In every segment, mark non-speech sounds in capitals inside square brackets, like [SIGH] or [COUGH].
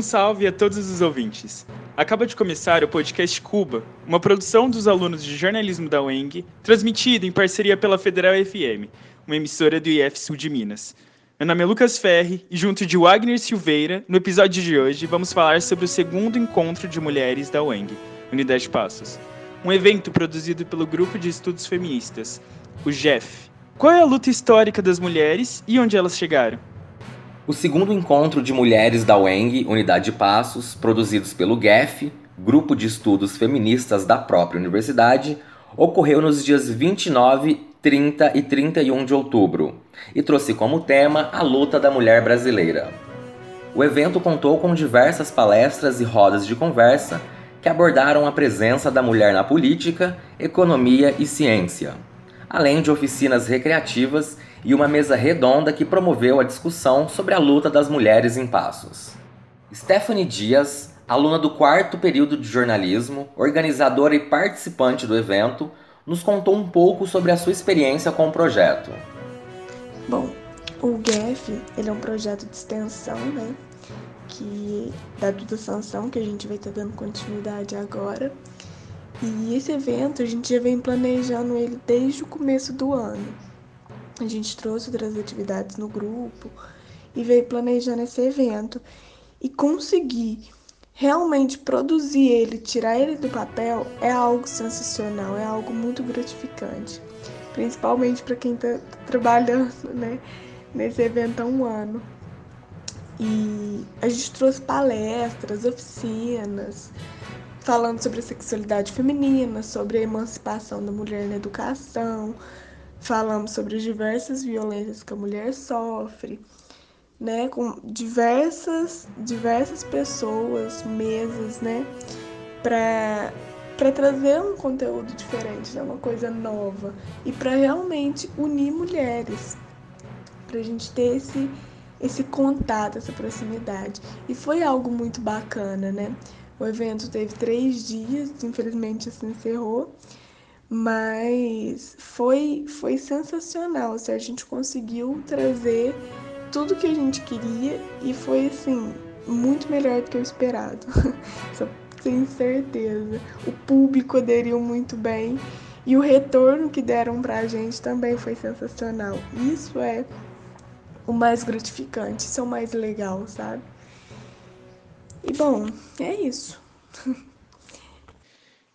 Um salve a todos os ouvintes. Acaba de começar o podcast Cuba, uma produção dos alunos de jornalismo da UENG, transmitido em parceria pela Federal FM, uma emissora do IF Sul de Minas. Meu nome é Lucas Ferri e, junto de Wagner Silveira, no episódio de hoje vamos falar sobre o segundo encontro de mulheres da UENG, Unidade Passos. Um evento produzido pelo Grupo de Estudos Feministas, o GEF. Qual é a luta histórica das mulheres e onde elas chegaram? O segundo encontro de mulheres da UENG, Unidade de Passos, produzidos pelo GEF, Grupo de Estudos Feministas da própria universidade, ocorreu nos dias 29, 30 e 31 de outubro e trouxe como tema a luta da mulher brasileira. O evento contou com diversas palestras e rodas de conversa que abordaram a presença da mulher na política, economia e ciência, além de oficinas recreativas e uma mesa redonda que promoveu a discussão sobre a luta das mulheres em Passos. Stephanie Dias, aluna do quarto período de jornalismo, organizadora e participante do evento, nos contou um pouco sobre a sua experiência com o projeto. Bom, o GEF ele é um projeto de extensão, né? Que da Duda Sanção, que a gente vai estar dando continuidade agora. E esse evento a gente já vem planejando ele desde o começo do ano. A gente trouxe outras atividades no grupo e veio planejando esse evento. E conseguir realmente produzir ele, tirar ele do papel, é algo sensacional, é algo muito gratificante. Principalmente para quem está trabalhando [LAUGHS] né, nesse evento há um ano. E a gente trouxe palestras, oficinas, falando sobre a sexualidade feminina, sobre a emancipação da mulher na educação, Falamos sobre as diversas violências que a mulher sofre, né, com diversas diversas pessoas, mesas, né, para para trazer um conteúdo diferente, né, uma coisa nova e para realmente unir mulheres, para a gente ter esse esse contato, essa proximidade. E foi algo muito bacana, né? O evento teve três dias, infelizmente se encerrou, mas foi, foi sensacional. Assim, a gente conseguiu trazer tudo que a gente queria e foi assim muito melhor do que eu esperado. [LAUGHS] Só tenho certeza. O público aderiu muito bem e o retorno que deram pra gente também foi sensacional. Isso é o mais gratificante, isso é o mais legal, sabe? E bom, é isso. [LAUGHS]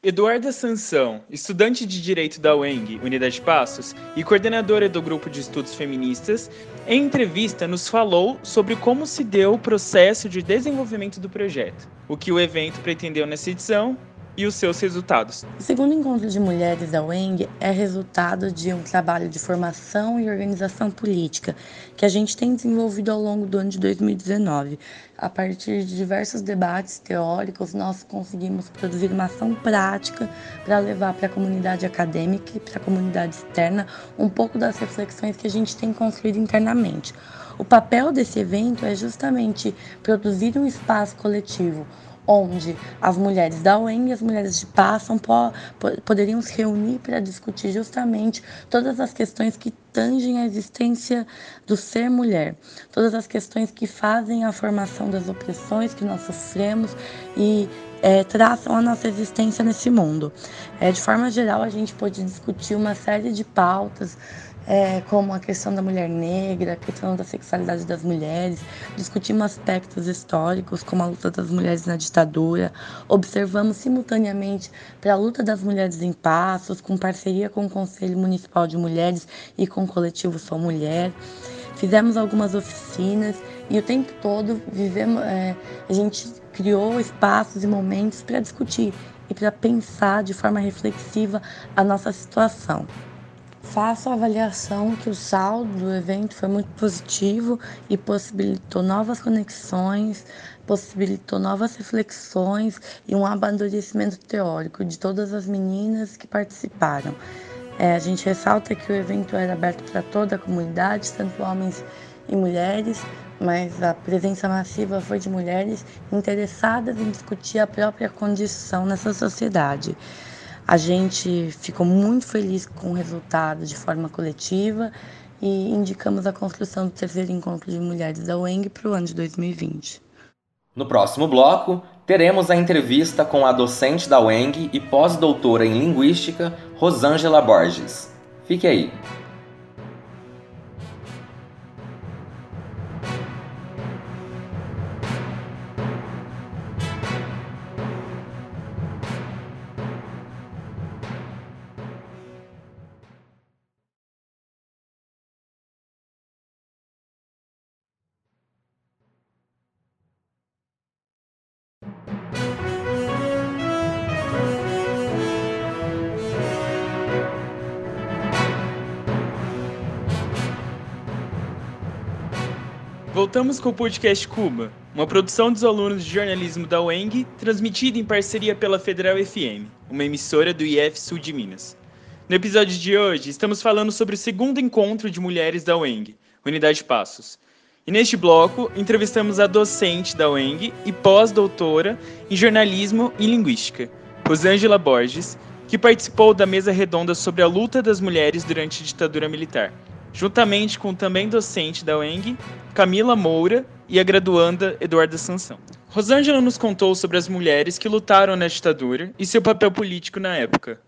Eduarda Sansão, estudante de Direito da UENG, Unidade Passos, e coordenadora do Grupo de Estudos Feministas, em entrevista nos falou sobre como se deu o processo de desenvolvimento do projeto, o que o evento pretendeu nessa edição e os seus resultados. O segundo encontro de mulheres da UENG é resultado de um trabalho de formação e organização política que a gente tem desenvolvido ao longo do ano de 2019. A partir de diversos debates teóricos, nós conseguimos produzir uma ação prática para levar para a comunidade acadêmica e para a comunidade externa um pouco das reflexões que a gente tem construído internamente. O papel desse evento é justamente produzir um espaço coletivo onde as mulheres da UEM e as mulheres de Passam po poderiam se reunir para discutir justamente todas as questões que tangem a existência do ser mulher, todas as questões que fazem a formação das opressões que nós sofremos e é, traçam a nossa existência nesse mundo. É, de forma geral, a gente pode discutir uma série de pautas é, como a questão da mulher negra, a questão da sexualidade das mulheres, discutimos aspectos históricos, como a luta das mulheres na ditadura, observamos simultaneamente para a luta das mulheres em passos, com parceria com o Conselho Municipal de Mulheres e com o coletivo Sou Mulher. Fizemos algumas oficinas e o tempo todo vivemos, é, a gente criou espaços e momentos para discutir e para pensar de forma reflexiva a nossa situação. Faço a avaliação que o saldo do evento foi muito positivo e possibilitou novas conexões, possibilitou novas reflexões e um amadurecimento teórico de todas as meninas que participaram. É, a gente ressalta que o evento era aberto para toda a comunidade, tanto homens e mulheres, mas a presença massiva foi de mulheres interessadas em discutir a própria condição nessa sociedade. A gente ficou muito feliz com o resultado de forma coletiva e indicamos a construção do terceiro encontro de mulheres da UENG para o ano de 2020. No próximo bloco, teremos a entrevista com a docente da UENG e pós-doutora em Linguística, Rosângela Borges. Fique aí! Voltamos com o podcast Cuba, uma produção dos alunos de jornalismo da UENG, transmitida em parceria pela Federal FM, uma emissora do IF Sul de Minas. No episódio de hoje, estamos falando sobre o segundo encontro de mulheres da UENG, Unidade Passos. E neste bloco, entrevistamos a docente da UENG e pós-doutora em jornalismo e linguística, Rosângela Borges, que participou da mesa redonda sobre a luta das mulheres durante a ditadura militar juntamente com também docente da UENG, Camila Moura e a graduanda Eduarda Sansão. Rosângela nos contou sobre as mulheres que lutaram na ditadura e seu papel político na época.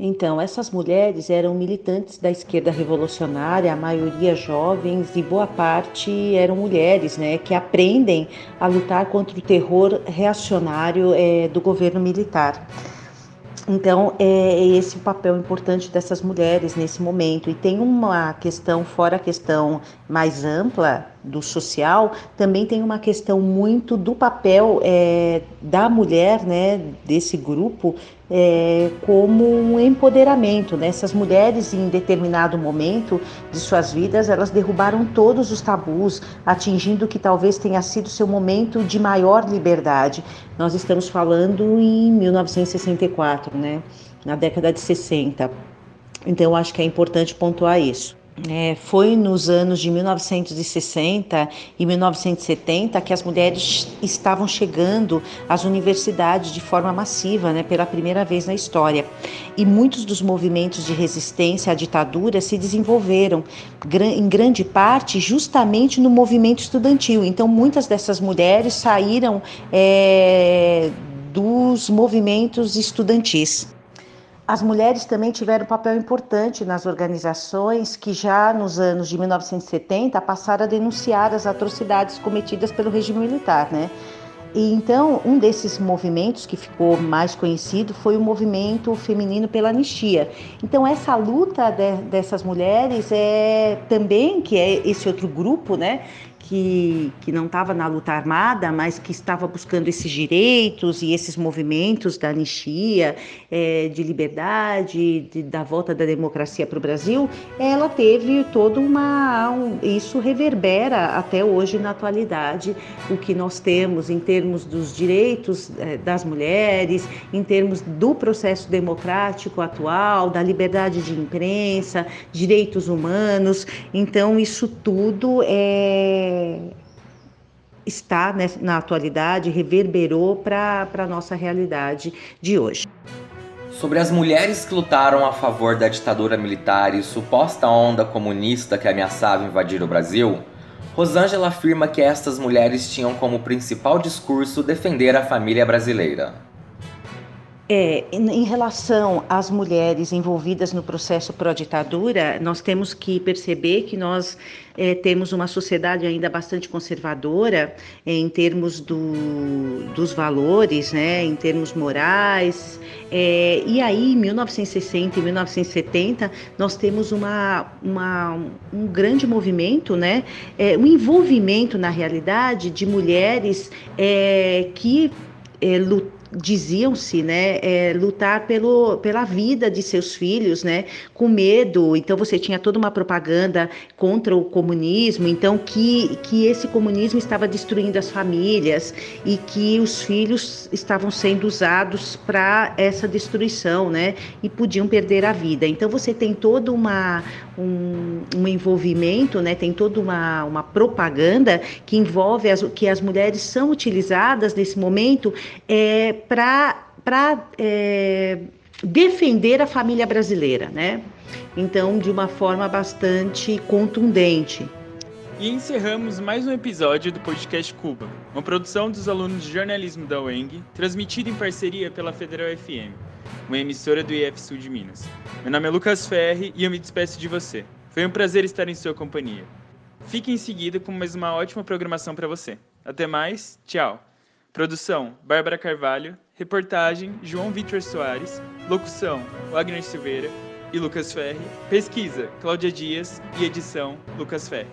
Então, essas mulheres eram militantes da esquerda revolucionária, a maioria jovens e boa parte eram mulheres, né, que aprendem a lutar contra o terror reacionário é, do governo militar. Então, é esse o papel importante dessas mulheres nesse momento. E tem uma questão, fora a questão mais ampla do social, também tem uma questão muito do papel é, da mulher, né, desse grupo, é, como um empoderamento. Né? Essas mulheres, em determinado momento de suas vidas, elas derrubaram todos os tabus, atingindo o que talvez tenha sido seu momento de maior liberdade. Nós estamos falando em 1964, né? na década de 60. Então, acho que é importante pontuar isso. É, foi nos anos de 1960 e 1970 que as mulheres estavam chegando às universidades de forma massiva, né, pela primeira vez na história. E muitos dos movimentos de resistência à ditadura se desenvolveram, em grande parte, justamente no movimento estudantil. Então, muitas dessas mulheres saíram é, dos movimentos estudantis. As mulheres também tiveram um papel importante nas organizações que já nos anos de 1970 passaram a denunciar as atrocidades cometidas pelo regime militar, né? E então, um desses movimentos que ficou mais conhecido foi o movimento feminino pela anistia. Então, essa luta de, dessas mulheres é também, que é esse outro grupo, né, que, que não estava na luta armada, mas que estava buscando esses direitos e esses movimentos da anistia, é, de liberdade, de, da volta da democracia para o Brasil, ela teve toda uma. Um, isso reverbera até hoje na atualidade o que nós temos em termos dos direitos é, das mulheres, em termos do processo democrático atual, da liberdade de imprensa, direitos humanos. Então, isso tudo é está né, na atualidade, reverberou para a nossa realidade de hoje. Sobre as mulheres que lutaram a favor da ditadura militar e suposta onda comunista que ameaçava invadir o Brasil, Rosângela afirma que estas mulheres tinham como principal discurso defender a família brasileira. É, em relação às mulheres envolvidas no processo pró-ditadura, nós temos que perceber que nós é, temos uma sociedade ainda bastante conservadora é, em termos do, dos valores, né, em termos morais. É, e aí, em 1960 e 1970, nós temos uma, uma, um grande movimento, né, é, um envolvimento na realidade de mulheres é, que é, lutaram diziam-se, né, é, lutar pelo, pela vida de seus filhos, né, com medo. Então você tinha toda uma propaganda contra o comunismo, então que, que esse comunismo estava destruindo as famílias e que os filhos estavam sendo usados para essa destruição, né, e podiam perder a vida. Então você tem todo uma, um, um envolvimento, né, tem toda uma, uma propaganda que envolve as, que as mulheres são utilizadas nesse momento é, para é, defender a família brasileira, né? Então, de uma forma bastante contundente. E encerramos mais um episódio do podcast Cuba, uma produção dos alunos de jornalismo da UENG, transmitida em parceria pela Federal FM, uma emissora do IF Sul de Minas. Meu nome é Lucas Ferri e eu me despeço de você. Foi um prazer estar em sua companhia. Fique em seguida com mais uma ótima programação para você. Até mais, tchau. Produção: Bárbara Carvalho. Reportagem: João Vitor Soares. Locução: Wagner Silveira e Lucas Ferri. Pesquisa: Cláudia Dias. E edição: Lucas Ferri.